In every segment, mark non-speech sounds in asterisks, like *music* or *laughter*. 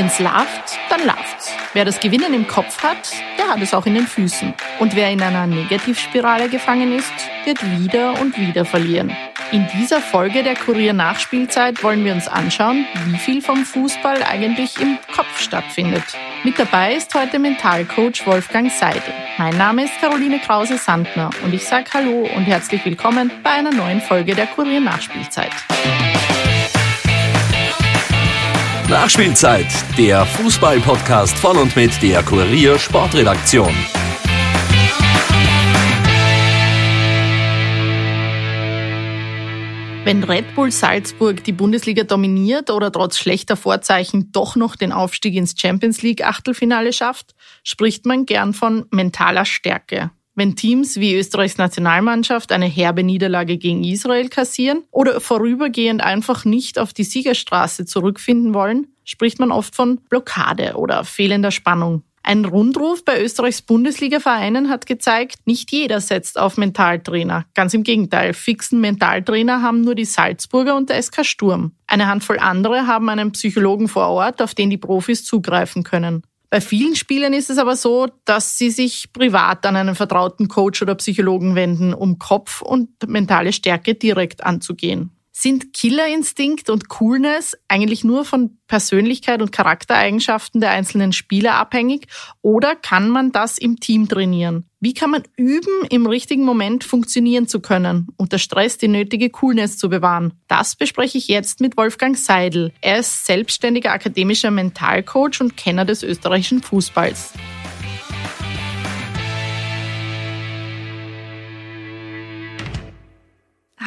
Wenn's läuft, dann läuft's. Wer das Gewinnen im Kopf hat, der hat es auch in den Füßen. Und wer in einer Negativspirale gefangen ist, wird wieder und wieder verlieren. In dieser Folge der Kurier Nachspielzeit wollen wir uns anschauen, wie viel vom Fußball eigentlich im Kopf stattfindet. Mit dabei ist heute Mentalcoach Wolfgang Seidel. Mein Name ist Caroline Krause-Sandner und ich sage Hallo und herzlich willkommen bei einer neuen Folge der Kurier Nachspielzeit. Der Fußball-Podcast von und mit der Kurier Sportredaktion. Wenn Red Bull Salzburg die Bundesliga dominiert oder trotz schlechter Vorzeichen doch noch den Aufstieg ins Champions League Achtelfinale schafft, spricht man gern von mentaler Stärke. Wenn Teams wie Österreichs Nationalmannschaft eine herbe Niederlage gegen Israel kassieren oder vorübergehend einfach nicht auf die Siegerstraße zurückfinden wollen, spricht man oft von Blockade oder fehlender Spannung. Ein Rundruf bei Österreichs Bundesliga-Vereinen hat gezeigt, nicht jeder setzt auf Mentaltrainer. Ganz im Gegenteil, fixen Mentaltrainer haben nur die Salzburger und der SK Sturm. Eine Handvoll andere haben einen Psychologen vor Ort, auf den die Profis zugreifen können. Bei vielen Spielern ist es aber so, dass sie sich privat an einen vertrauten Coach oder Psychologen wenden, um Kopf und mentale Stärke direkt anzugehen. Sind Killerinstinkt und Coolness eigentlich nur von Persönlichkeit und Charaktereigenschaften der einzelnen Spieler abhängig oder kann man das im Team trainieren? Wie kann man üben, im richtigen Moment funktionieren zu können, unter Stress die nötige Coolness zu bewahren? Das bespreche ich jetzt mit Wolfgang Seidel. Er ist selbstständiger akademischer Mentalcoach und Kenner des österreichischen Fußballs.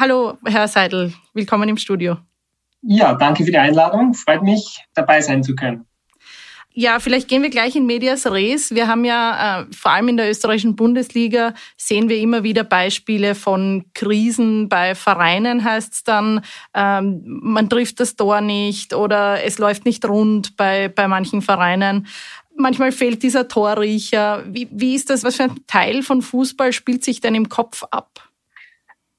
Hallo, Herr Seidel, willkommen im Studio. Ja, danke für die Einladung. Freut mich, dabei sein zu können. Ja, vielleicht gehen wir gleich in Medias Res. Wir haben ja äh, vor allem in der österreichischen Bundesliga sehen wir immer wieder Beispiele von Krisen bei Vereinen. Heißt es dann, ähm, man trifft das Tor nicht oder es läuft nicht rund bei bei manchen Vereinen. Manchmal fehlt dieser Torriecher. Wie, wie ist das? Was für ein Teil von Fußball spielt sich denn im Kopf ab?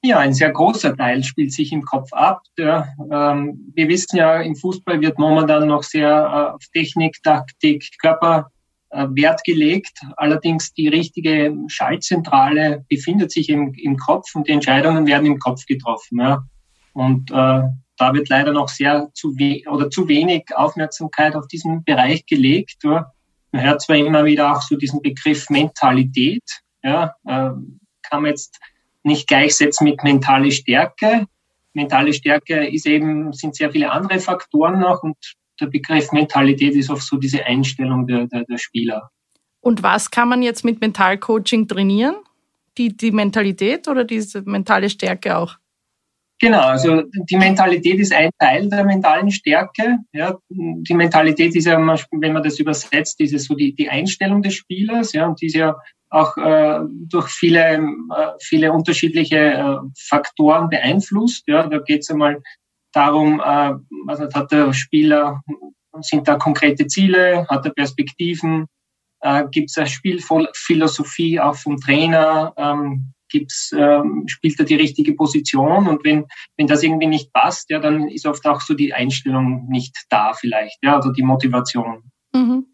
Ja, ein sehr großer Teil spielt sich im Kopf ab. Der, ähm, wir wissen ja, im Fußball wird momentan noch sehr äh, auf Technik, Taktik, Körper äh, Wert gelegt. Allerdings die richtige Schaltzentrale befindet sich im, im Kopf und die Entscheidungen werden im Kopf getroffen. Ja. Und äh, da wird leider noch sehr zu we oder zu wenig Aufmerksamkeit auf diesen Bereich gelegt. Ja. Man hört zwar immer wieder auch so diesen Begriff Mentalität. Ja, äh, kann man jetzt nicht gleichsetzen mit mentale Stärke. Mentale Stärke ist eben, sind sehr viele andere Faktoren noch und der Begriff Mentalität ist oft so diese Einstellung der, der, der Spieler. Und was kann man jetzt mit Mentalcoaching trainieren? Die, die Mentalität oder diese mentale Stärke auch? Genau, also die Mentalität ist ein Teil der mentalen Stärke. Ja, die Mentalität ist ja, wenn man das übersetzt, ist es so die, die Einstellung des Spielers, ja, und die ist ja auch äh, durch viele, äh, viele unterschiedliche äh, Faktoren beeinflusst. Ja, da geht es einmal darum, äh, also hat der Spieler, sind da konkrete Ziele, hat er Perspektiven, äh, gibt es eine Spielphilosophie auch vom Trainer, ähm, gibt's, ähm, spielt er die richtige Position und wenn, wenn das irgendwie nicht passt, ja, dann ist oft auch so die Einstellung nicht da vielleicht, ja, oder die Motivation. Mhm.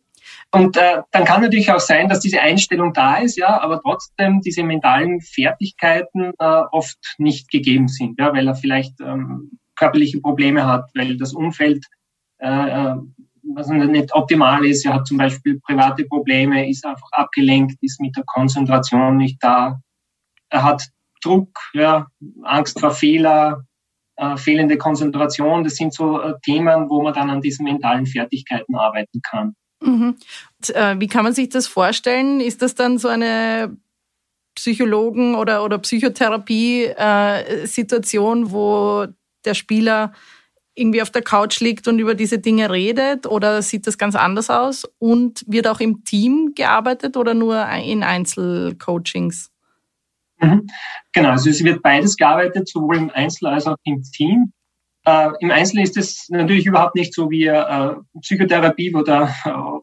Und äh, dann kann natürlich auch sein, dass diese Einstellung da ist, ja, aber trotzdem diese mentalen Fertigkeiten äh, oft nicht gegeben sind, ja, weil er vielleicht ähm, körperliche Probleme hat, weil das Umfeld äh, äh was nicht optimal ist. Er hat zum Beispiel private Probleme, ist einfach abgelenkt, ist mit der Konzentration nicht da. Er hat Druck, ja, Angst vor Fehler, äh, fehlende Konzentration. Das sind so äh, Themen, wo man dann an diesen mentalen Fertigkeiten arbeiten kann. Mhm. Äh, wie kann man sich das vorstellen? Ist das dann so eine Psychologen oder, oder Psychotherapie-Situation, äh, wo der Spieler irgendwie auf der Couch liegt und über diese Dinge redet oder sieht das ganz anders aus? Und wird auch im Team gearbeitet oder nur in Einzelcoachings? Mhm. Genau, also es wird beides gearbeitet, sowohl im Einzel als auch im Team. Äh, Im Einzel ist es natürlich überhaupt nicht so wie äh, Psychotherapie, wo der,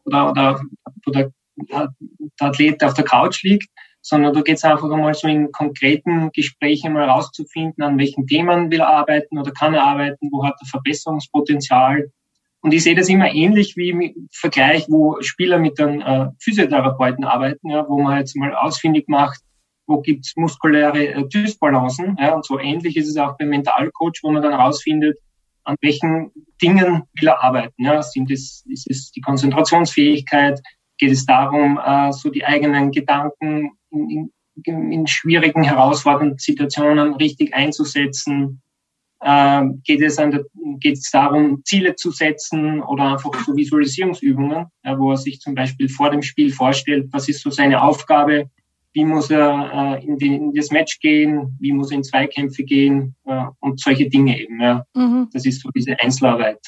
oder, oder, wo der, der Athlet auf der Couch liegt, sondern da geht es einfach einmal so in konkreten Gesprächen mal rauszufinden, an welchen Themen will er arbeiten oder kann er arbeiten, wo hat er Verbesserungspotenzial. Und ich sehe das immer ähnlich wie im Vergleich, wo Spieler mit einem äh, Physiotherapeuten arbeiten, ja, wo man jetzt mal ausfindig macht, wo gibt's muskuläre äh, Dysbalancen. Ja, und so ähnlich ist es auch beim Mentalcoach, wo man dann herausfindet, an welchen Dingen will er arbeiten. Ja, sind es, ist es die Konzentrationsfähigkeit? Geht es darum, äh, so die eigenen Gedanken in, in, in schwierigen, herausfordernden Situationen richtig einzusetzen? Äh, geht, es an der, geht es darum, Ziele zu setzen oder einfach so Visualisierungsübungen, ja, wo er sich zum Beispiel vor dem Spiel vorstellt, was ist so seine Aufgabe, wie muss er äh, in, die, in, das Match gehen, wie muss er in Zweikämpfe gehen äh, und solche Dinge eben. Ja. Mhm. Das ist so diese Einzelarbeit.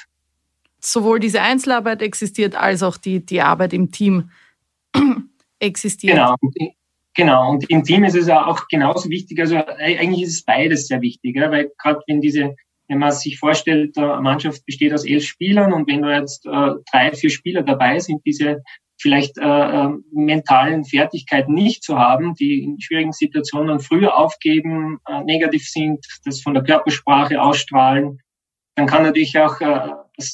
Sowohl diese Einzelarbeit existiert, als auch die, die Arbeit im Team *clears throat* existiert. Genau. Genau, und im Team ist es auch genauso wichtig. Also eigentlich ist es beides sehr wichtig, ja, weil gerade wenn diese, wenn man sich vorstellt, eine Mannschaft besteht aus elf Spielern und wenn da jetzt äh, drei, vier Spieler dabei sind, diese vielleicht äh, äh, mentalen Fertigkeiten nicht zu haben, die in schwierigen Situationen früher aufgeben, äh, negativ sind, das von der Körpersprache ausstrahlen, dann kann natürlich auch äh,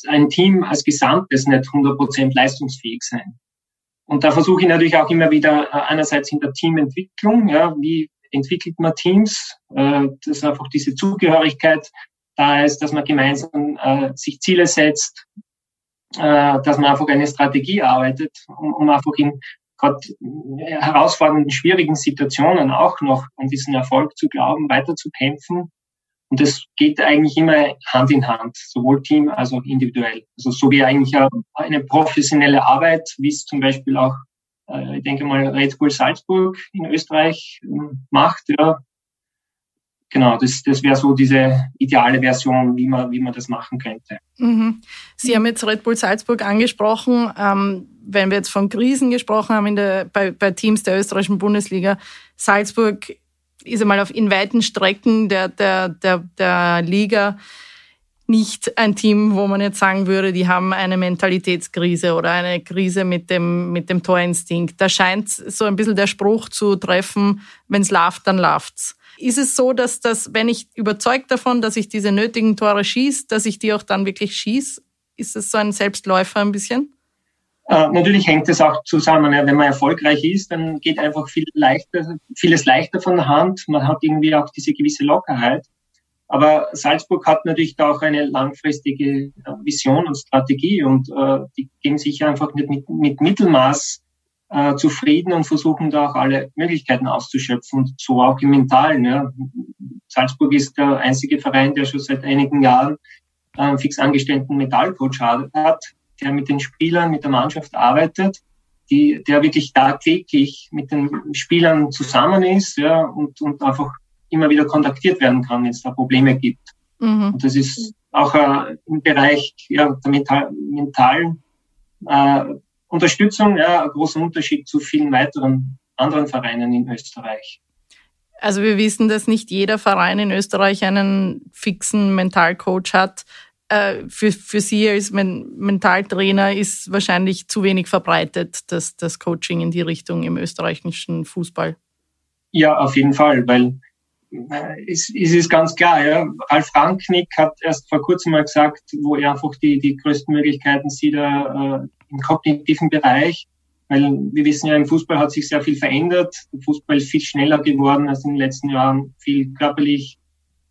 ein Team als Gesamtes nicht 100% leistungsfähig sein. Und da versuche ich natürlich auch immer wieder äh, einerseits in der Teamentwicklung, ja, wie entwickelt man Teams, äh, dass einfach diese Zugehörigkeit da ist, dass man gemeinsam äh, sich Ziele setzt, äh, dass man einfach eine Strategie arbeitet, um, um einfach in gerade herausfordernden, schwierigen Situationen auch noch an diesen Erfolg zu glauben, weiterzukämpfen. Und das geht eigentlich immer Hand in Hand, sowohl Team als auch individuell. Also so wie eigentlich eine professionelle Arbeit, wie es zum Beispiel auch, äh, ich denke mal, Red Bull Salzburg in Österreich ähm, macht, ja, genau, das, das wäre so diese ideale Version, wie man, wie man das machen könnte. Mhm. Sie haben jetzt Red Bull Salzburg angesprochen. Ähm, wenn wir jetzt von Krisen gesprochen haben in der, bei, bei Teams der österreichischen Bundesliga, Salzburg ist einmal auf in weiten Strecken der, der, der, der Liga nicht ein Team, wo man jetzt sagen würde, die haben eine Mentalitätskrise oder eine Krise mit dem, mit dem Torinstinkt. Da scheint so ein bisschen der Spruch zu treffen, wenn's läuft, dann läuft's. Ist es so, dass das, wenn ich überzeugt davon, dass ich diese nötigen Tore schieße, dass ich die auch dann wirklich schieße? Ist es so ein Selbstläufer ein bisschen? Äh, natürlich hängt es auch zusammen. Ja. Wenn man erfolgreich ist, dann geht einfach viel leichter, vieles leichter von der Hand. Man hat irgendwie auch diese gewisse Lockerheit. Aber Salzburg hat natürlich da auch eine langfristige äh, Vision und Strategie und äh, die geben sich einfach nicht mit, mit Mittelmaß äh, zufrieden und versuchen da auch alle Möglichkeiten auszuschöpfen und so auch im Mentalen. Ja. Salzburg ist der einzige Verein, der schon seit einigen Jahren einen fix angestellten Metallcoach hat, der mit den Spielern, mit der Mannschaft arbeitet, die, der wirklich tagtäglich mit den Spielern zusammen ist ja, und, und einfach immer wieder kontaktiert werden kann, wenn es da Probleme gibt. Mhm. Und das ist auch äh, im Bereich ja, der mental, mentalen äh, Unterstützung, ja, ein großer Unterschied zu vielen weiteren anderen Vereinen in Österreich. Also wir wissen, dass nicht jeder Verein in Österreich einen fixen Mentalcoach hat. Äh, für, für Sie als Mentaltrainer ist wahrscheinlich zu wenig verbreitet, das, das Coaching in die Richtung im österreichischen Fußball. Ja, auf jeden Fall, weil äh, es, es ist ganz klar, ja. Ralf Rangnick hat erst vor kurzem mal gesagt, wo er einfach die, die größten Möglichkeiten sieht äh, im kognitiven Bereich. Weil wir wissen ja, im Fußball hat sich sehr viel verändert. Der Fußball ist viel schneller geworden als in den letzten Jahren, viel körperlich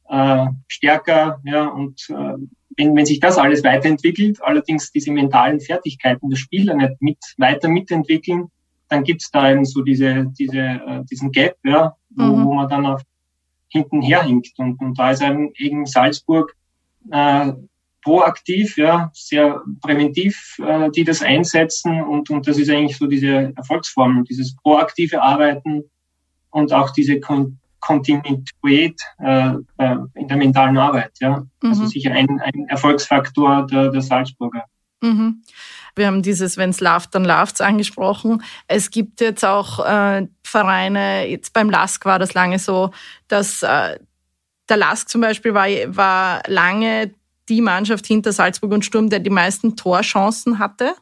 äh, stärker. Ja, und äh, wenn, wenn sich das alles weiterentwickelt, allerdings diese mentalen Fertigkeiten der Spieler nicht mit weiter mitentwickeln, dann gibt's da eben so diese, diese, äh, diesen Gap, ja, wo, mhm. wo man dann auf hinten herhinkt. Und, und da ist eben Salzburg äh, proaktiv, ja, sehr präventiv, äh, die das einsetzen und, und das ist eigentlich so diese Erfolgsformel, dieses proaktive Arbeiten und auch diese Kon Kontinuität äh, in der mentalen Arbeit. Ja? Also mhm. Also sicher ein, ein Erfolgsfaktor der, der Salzburger. Mhm. Wir haben dieses Wenn's lauft, dann läuft's angesprochen. Es gibt jetzt auch äh, Vereine, jetzt beim LASK war das lange so, dass äh, der LASK zum Beispiel war, war lange die Mannschaft hinter Salzburg und Sturm, der die meisten Torchancen hatte.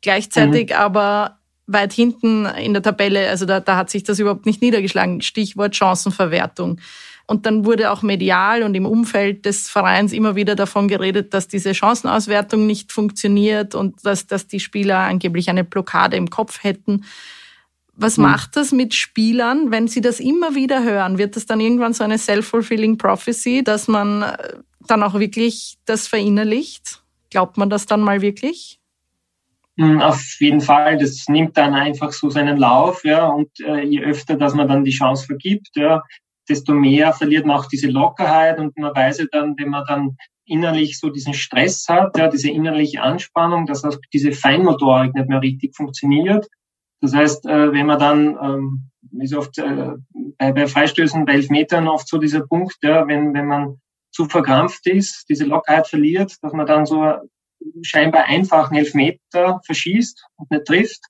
Gleichzeitig mhm. aber weit hinten in der Tabelle, also da, da hat sich das überhaupt nicht niedergeschlagen. Stichwort Chancenverwertung. Und dann wurde auch medial und im Umfeld des Vereins immer wieder davon geredet, dass diese Chancenauswertung nicht funktioniert und dass, dass die Spieler angeblich eine Blockade im Kopf hätten. Was mhm. macht das mit Spielern, wenn sie das immer wieder hören? Wird das dann irgendwann so eine self-fulfilling prophecy, dass man äh, dann auch wirklich das verinnerlicht? Glaubt man das dann mal wirklich? Hm, auf jeden Fall, das nimmt dann einfach so seinen Lauf, ja, und äh, je öfter, dass man dann die Chance vergibt, ja, desto mehr verliert man auch diese Lockerheit und man weiß ja dann, wenn man dann innerlich so diesen Stress hat, ja, diese innerliche Anspannung, dass auch diese Feinmotorik nicht mehr richtig funktioniert. Das heißt, äh, wenn man dann, ähm, ist oft äh, bei, bei Freistößen, bei Elfmetern oft so dieser Punkt, ja, wenn, wenn man zu verkrampft ist, diese Lockerheit verliert, dass man dann so scheinbar einfachen Elfmeter verschießt und nicht trifft,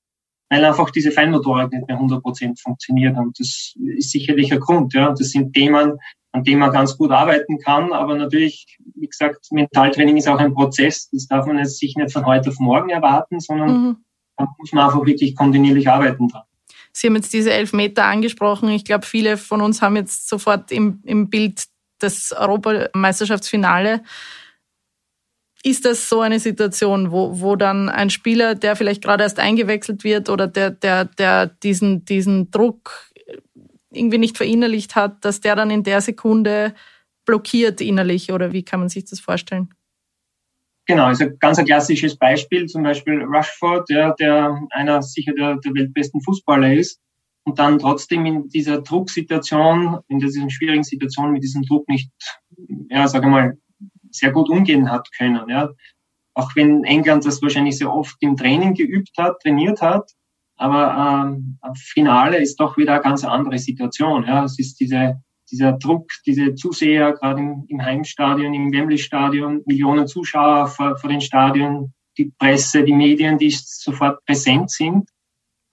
weil einfach diese Feinmotorik nicht mehr 100 Prozent funktioniert. Und das ist sicherlich ein Grund. Ja. Das sind Themen, an denen man ganz gut arbeiten kann. Aber natürlich, wie gesagt, Mentaltraining ist auch ein Prozess. Das darf man jetzt sich nicht von heute auf morgen erwarten, sondern mhm. Da muss man einfach wirklich kontinuierlich arbeiten dran. Sie haben jetzt diese Elfmeter angesprochen. Ich glaube, viele von uns haben jetzt sofort im, im Bild das Europameisterschaftsfinale ist das so eine Situation, wo, wo dann ein Spieler, der vielleicht gerade erst eingewechselt wird oder der, der, der diesen, diesen Druck irgendwie nicht verinnerlicht hat, dass der dann in der Sekunde blockiert innerlich oder wie kann man sich das vorstellen? Genau, also ganz ein klassisches Beispiel, zum Beispiel Rushford, ja, der einer sicher der, der weltbesten Fußballer ist und dann trotzdem in dieser Drucksituation, in dieser schwierigen Situation mit diesem Druck nicht, ja, sage mal, sehr gut umgehen hat können. Ja. Auch wenn England das wahrscheinlich sehr oft im Training geübt hat, trainiert hat, aber ähm, Finale ist doch wieder eine ganz andere Situation. Ja. Es ist diese, dieser Druck, diese Zuseher, gerade im, im Heimstadion, im Wembley-Stadion, Millionen Zuschauer vor, vor den Stadien, die Presse, die Medien, die sofort präsent sind.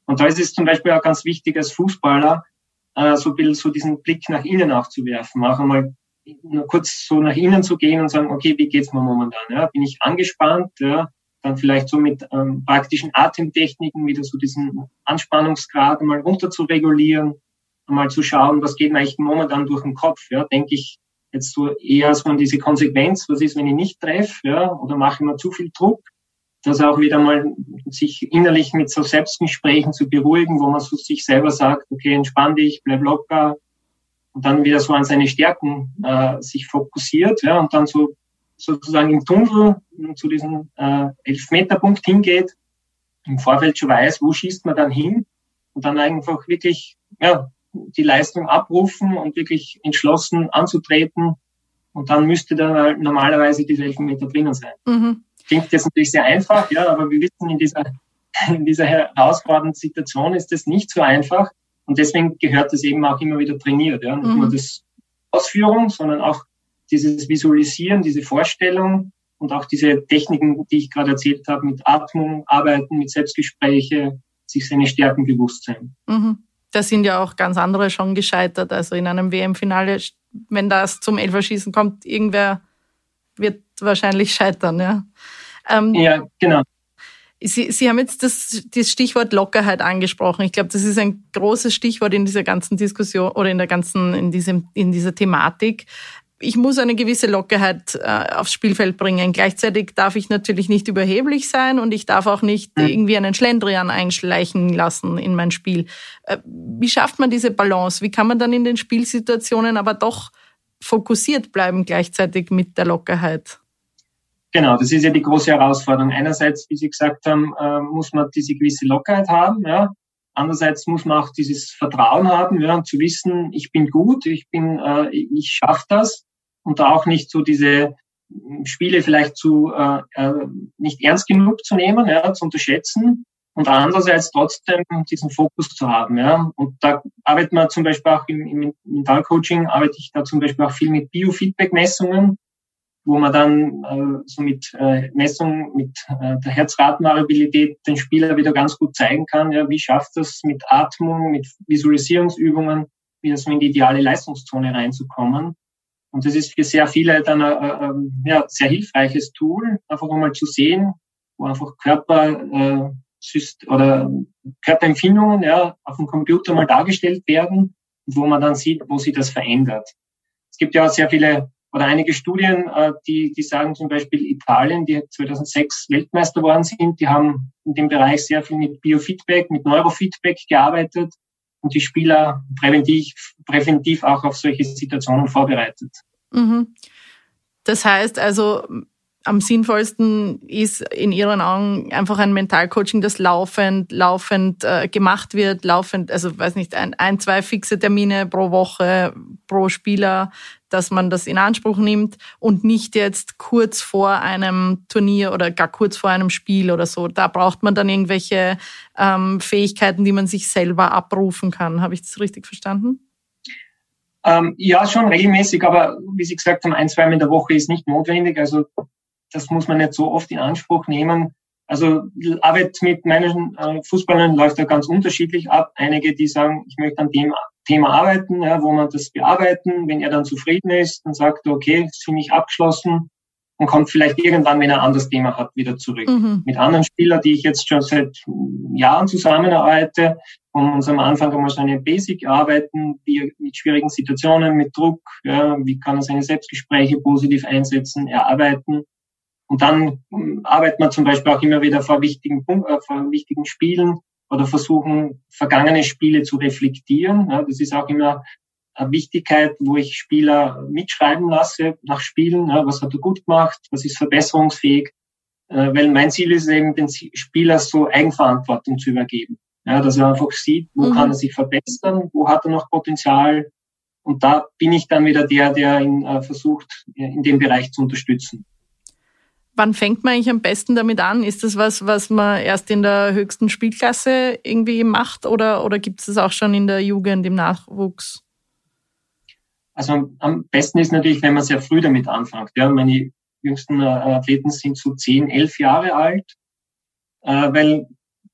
Und da ist es zum Beispiel auch ganz wichtig als Fußballer, äh, so ein bisschen so diesen Blick nach innen auch zu werfen, auch einmal nur kurz so nach innen zu gehen und sagen, okay, wie geht's mir momentan? Ja? Bin ich angespannt? Ja? Dann vielleicht so mit ähm, praktischen Atemtechniken wieder so diesen Anspannungsgrad mal runter zu regulieren, mal zu schauen, was geht mir eigentlich momentan durch den Kopf? Ja? Denke ich jetzt so eher so an diese Konsequenz, was ist, wenn ich nicht treffe, ja? oder mache ich mir zu viel Druck? Das auch wieder mal sich innerlich mit so Selbstgesprächen zu beruhigen, wo man so sich selber sagt, okay, entspann dich, bleib locker, und dann wieder so an seine Stärken äh, sich fokussiert ja, und dann so sozusagen im Tunnel zu diesem äh, Elfmeterpunkt hingeht, im Vorfeld schon weiß, wo schießt man dann hin und dann einfach wirklich ja, die Leistung abrufen und wirklich entschlossen anzutreten und dann müsste dann normalerweise diese Elfmeter drinnen sein. Mhm. Klingt jetzt natürlich sehr einfach, ja, aber wir wissen, in dieser, *laughs* in dieser herausfordernden Situation ist es nicht so einfach. Und deswegen gehört das eben auch immer wieder trainiert. Ja? Nicht mhm. nur das Ausführung, sondern auch dieses Visualisieren, diese Vorstellung und auch diese Techniken, die ich gerade erzählt habe, mit Atmung, Arbeiten, mit Selbstgespräche, sich seine Stärken bewusst sein. Mhm. Da sind ja auch ganz andere schon gescheitert. Also in einem WM-Finale, wenn das zum Elferschießen kommt, irgendwer wird wahrscheinlich scheitern. Ja, ähm, ja genau. Sie, Sie haben jetzt das, das Stichwort Lockerheit angesprochen. Ich glaube, das ist ein großes Stichwort in dieser ganzen Diskussion oder in der ganzen, in diesem, in dieser Thematik. Ich muss eine gewisse Lockerheit äh, aufs Spielfeld bringen. Gleichzeitig darf ich natürlich nicht überheblich sein und ich darf auch nicht mhm. irgendwie einen Schlendrian einschleichen lassen in mein Spiel. Äh, wie schafft man diese Balance? Wie kann man dann in den Spielsituationen aber doch fokussiert bleiben gleichzeitig mit der Lockerheit? Genau, das ist ja die große Herausforderung. Einerseits, wie Sie gesagt haben, äh, muss man diese gewisse Lockerheit haben, ja. Andererseits muss man auch dieses Vertrauen haben, ja, und zu wissen, ich bin gut, ich bin, äh, ich schaffe das und auch nicht so diese Spiele vielleicht zu äh, äh, nicht ernst genug zu nehmen, ja, zu unterschätzen und andererseits trotzdem diesen Fokus zu haben. Ja. Und da arbeitet man zum Beispiel auch im, im Mentalcoaching, arbeite ich da zum Beispiel auch viel mit Biofeedback-Messungen, wo man dann äh, so mit äh, Messungen mit äh, der Herzratenvariabilität den Spieler wieder ganz gut zeigen kann, ja, wie schafft das mit Atmung, mit Visualisierungsübungen, wieder so in die ideale Leistungszone reinzukommen. Und das ist für sehr viele dann ein, ein ja, sehr hilfreiches Tool, einfach mal zu sehen, wo einfach Körper äh, oder Körperempfindungen ja, auf dem Computer mal dargestellt werden, wo man dann sieht, wo sich das verändert. Es gibt ja sehr viele oder einige Studien, äh, die, die sagen zum Beispiel Italien, die 2006 Weltmeister geworden sind, die haben in dem Bereich sehr viel mit Biofeedback, mit Neurofeedback gearbeitet und die Spieler präventiv, präventiv auch auf solche Situationen vorbereitet. Mhm. Das heißt also, am sinnvollsten ist in Ihren Augen einfach ein Mentalcoaching, das laufend, laufend äh, gemacht wird, laufend, also weiß nicht, ein, ein, zwei fixe Termine pro Woche, pro Spieler, dass man das in Anspruch nimmt und nicht jetzt kurz vor einem Turnier oder gar kurz vor einem Spiel oder so. Da braucht man dann irgendwelche ähm, Fähigkeiten, die man sich selber abrufen kann. Habe ich das richtig verstanden? Ähm, ja, schon regelmäßig, aber wie Sie gesagt haben, ein, zweimal in der Woche ist nicht notwendig. Also das muss man nicht so oft in Anspruch nehmen. Also Arbeit mit meinen äh, Fußballern läuft ja ganz unterschiedlich ab. Einige, die sagen, ich möchte an dem Thema arbeiten, ja, wo man das bearbeiten. Wenn er dann zufrieden ist, dann sagt er, okay, ist für mich abgeschlossen und kommt vielleicht irgendwann, wenn er ein anderes Thema hat, wieder zurück. Mhm. Mit anderen Spielern, die ich jetzt schon seit Jahren zusammenarbeite, wir uns am Anfang einmal so eine Basic arbeiten, wie mit schwierigen Situationen, mit Druck, ja, wie kann er seine Selbstgespräche positiv einsetzen, erarbeiten und dann hm, arbeitet man zum Beispiel auch immer wieder vor wichtigen, äh, vor wichtigen Spielen oder versuchen, vergangene Spiele zu reflektieren. Ja, das ist auch immer eine Wichtigkeit, wo ich Spieler mitschreiben lasse nach Spielen. Ja, was hat er gut gemacht? Was ist verbesserungsfähig? Äh, weil mein Ziel ist eben, den Spieler so Eigenverantwortung zu übergeben. Ja, dass er einfach sieht, wo mhm. kann er sich verbessern, wo hat er noch Potenzial. Und da bin ich dann wieder der, der ihn äh, versucht, in dem Bereich zu unterstützen. Wann fängt man eigentlich am besten damit an? Ist das was, was man erst in der höchsten Spielklasse irgendwie macht oder, oder gibt es das auch schon in der Jugend, im Nachwuchs? Also am besten ist natürlich, wenn man sehr früh damit anfängt. Ja, meine jüngsten äh, Athleten sind so zehn, elf Jahre alt, äh, weil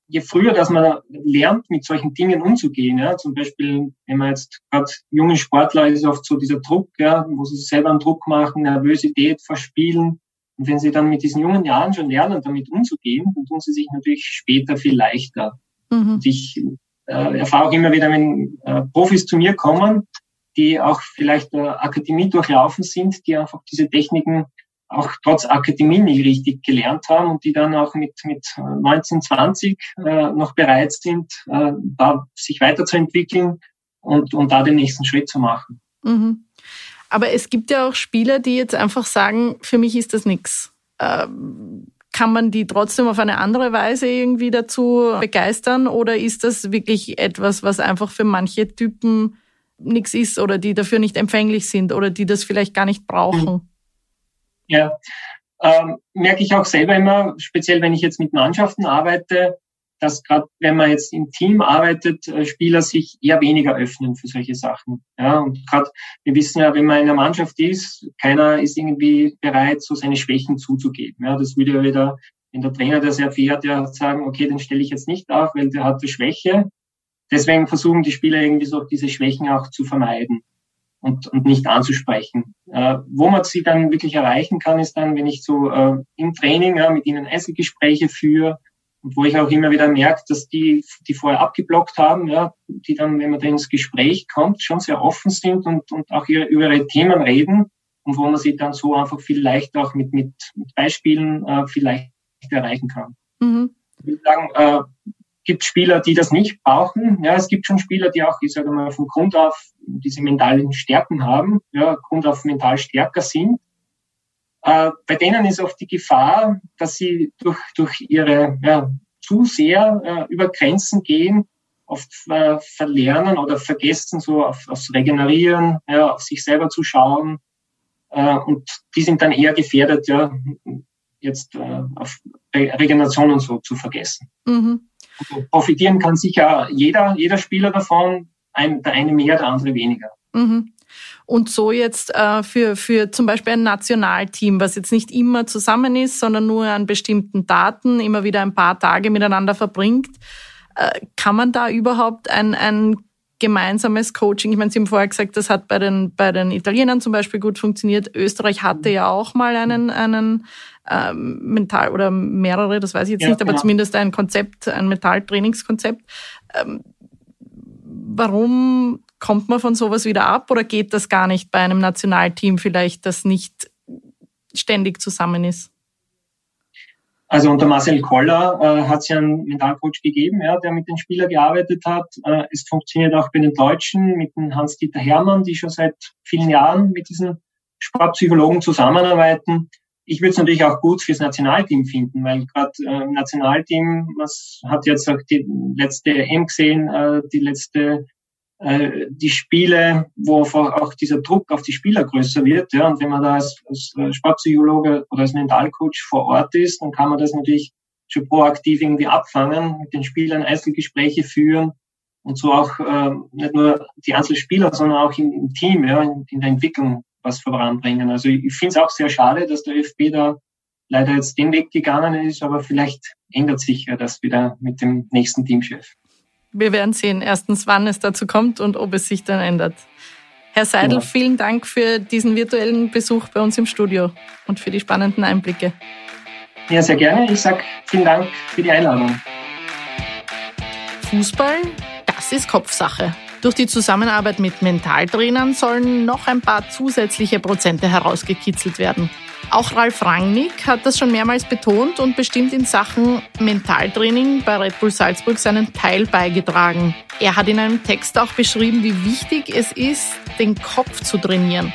je früher, dass man lernt, mit solchen Dingen umzugehen, ja, zum Beispiel, wenn man jetzt gerade junge Sportler ist oft so dieser Druck, ja, wo sie selber einen Druck machen, Nervosität verspielen, und wenn sie dann mit diesen jungen Jahren schon lernen, damit umzugehen, dann tun sie sich natürlich später viel leichter. Mhm. Und ich äh, erfahre auch immer wieder, wenn äh, Profis zu mir kommen, die auch vielleicht äh, Akademie durchlaufen sind, die einfach diese Techniken auch trotz Akademie nicht richtig gelernt haben und die dann auch mit, mit 19, 20 äh, noch bereit sind, äh, da sich weiterzuentwickeln und, und da den nächsten Schritt zu machen. Mhm. Aber es gibt ja auch Spieler, die jetzt einfach sagen, für mich ist das nichts. Ähm, kann man die trotzdem auf eine andere Weise irgendwie dazu begeistern oder ist das wirklich etwas, was einfach für manche Typen nichts ist oder die dafür nicht empfänglich sind oder die das vielleicht gar nicht brauchen? Ja, ähm, merke ich auch selber immer, speziell wenn ich jetzt mit Mannschaften arbeite, dass gerade wenn man jetzt im Team arbeitet, äh, Spieler sich eher weniger öffnen für solche Sachen. Ja, und gerade wir wissen ja, wenn man in einer Mannschaft ist, keiner ist irgendwie bereit, so seine Schwächen zuzugeben. Ja, das würde ja wieder, wenn der Trainer das erfährt, ja sagen, okay, den stelle ich jetzt nicht auf, weil der hat eine Schwäche. Deswegen versuchen die Spieler irgendwie so diese Schwächen auch zu vermeiden und, und nicht anzusprechen. Äh, wo man sie dann wirklich erreichen kann, ist dann, wenn ich so äh, im Training ja, mit ihnen Einzelgespräche führe, und wo ich auch immer wieder merke, dass die, die vorher abgeblockt haben, ja, die dann, wenn man da ins Gespräch kommt, schon sehr offen sind und, und auch ihre, über ihre Themen reden und wo man sie dann so einfach viel leichter auch mit, mit, mit Beispielen äh, viel leichter erreichen kann. Mhm. Ich würde sagen, äh, gibt Spieler, die das nicht brauchen. Ja, es gibt schon Spieler, die auch, ich sage mal, von Grund auf diese mentalen Stärken haben, ja, Grund auf mental stärker sind. Äh, bei denen ist oft die Gefahr, dass sie durch, durch ihre ja, zu sehr äh, über Grenzen gehen, oft äh, verlernen oder vergessen, so auf, aufs Regenerieren, ja, auf sich selber zu schauen. Äh, und die sind dann eher gefährdet, ja, jetzt äh, auf Re Regeneration und so zu vergessen. Mhm. Also profitieren kann sicher jeder, jeder Spieler davon, ein, der eine mehr, der andere weniger. Mhm. Und so jetzt äh, für, für zum Beispiel ein Nationalteam, was jetzt nicht immer zusammen ist, sondern nur an bestimmten Daten immer wieder ein paar Tage miteinander verbringt, äh, kann man da überhaupt ein, ein gemeinsames Coaching. Ich meine, Sie haben vorher gesagt, das hat bei den, bei den Italienern zum Beispiel gut funktioniert. Österreich hatte ja auch mal einen, einen ähm, Mental oder mehrere, das weiß ich jetzt ja, nicht, aber genau. zumindest ein Konzept, ein Mentaltrainingskonzept. Ähm, warum kommt man von sowas wieder ab oder geht das gar nicht bei einem Nationalteam vielleicht, das nicht ständig zusammen ist? Also unter Marcel Koller äh, hat es ja einen Mentalcoach gegeben, ja, der mit den Spielern gearbeitet hat. Äh, es funktioniert auch bei den Deutschen mit dem Hans-Dieter Hermann, die schon seit vielen Jahren mit diesen Sportpsychologen zusammenarbeiten. Ich würde es natürlich auch gut fürs Nationalteam finden, weil gerade äh, Nationalteam, was hat jetzt auch die letzte EM gesehen, äh, die letzte äh, die Spiele, wo auch dieser Druck auf die Spieler größer wird. Ja, und wenn man da als, als äh, Sportpsychologe oder als Mentalcoach vor Ort ist, dann kann man das natürlich schon proaktiv irgendwie abfangen, mit den Spielern Einzelgespräche führen und so auch äh, nicht nur die Einzelspieler, sondern auch im, im Team, ja, in, in, der Entwicklung was voranbringen. Also ich, ich finde es auch sehr schade, dass der ÖFB da leider jetzt den Weg gegangen ist, aber vielleicht ändert sich ja das wieder mit dem nächsten Teamchef. Wir werden sehen, erstens, wann es dazu kommt und ob es sich dann ändert. Herr Seidel, ja. vielen Dank für diesen virtuellen Besuch bei uns im Studio und für die spannenden Einblicke. Ja, sehr gerne. Ich sage vielen Dank für die Einladung. Fußball, das ist Kopfsache. Durch die Zusammenarbeit mit Mentaltrainern sollen noch ein paar zusätzliche Prozente herausgekitzelt werden. Auch Ralf Rangnick hat das schon mehrmals betont und bestimmt in Sachen Mentaltraining bei Red Bull Salzburg seinen Teil beigetragen. Er hat in einem Text auch beschrieben, wie wichtig es ist, den Kopf zu trainieren.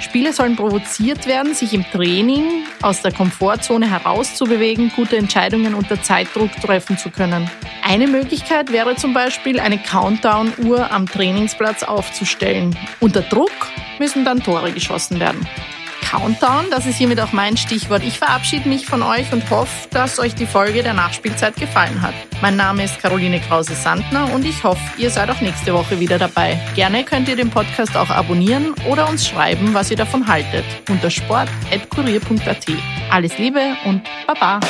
Spieler sollen provoziert werden, sich im Training aus der Komfortzone herauszubewegen, gute Entscheidungen unter Zeitdruck treffen zu können. Eine Möglichkeit wäre zum Beispiel, eine Countdown-Uhr am Trainingsplatz aufzustellen. Unter Druck müssen dann Tore geschossen werden. Countdown. Das ist hiermit auch mein Stichwort. Ich verabschiede mich von euch und hoffe, dass euch die Folge der Nachspielzeit gefallen hat. Mein Name ist Caroline Krause-Sandner und ich hoffe, ihr seid auch nächste Woche wieder dabei. Gerne könnt ihr den Podcast auch abonnieren oder uns schreiben, was ihr davon haltet, unter sport.kurier.at. Alles Liebe und Baba!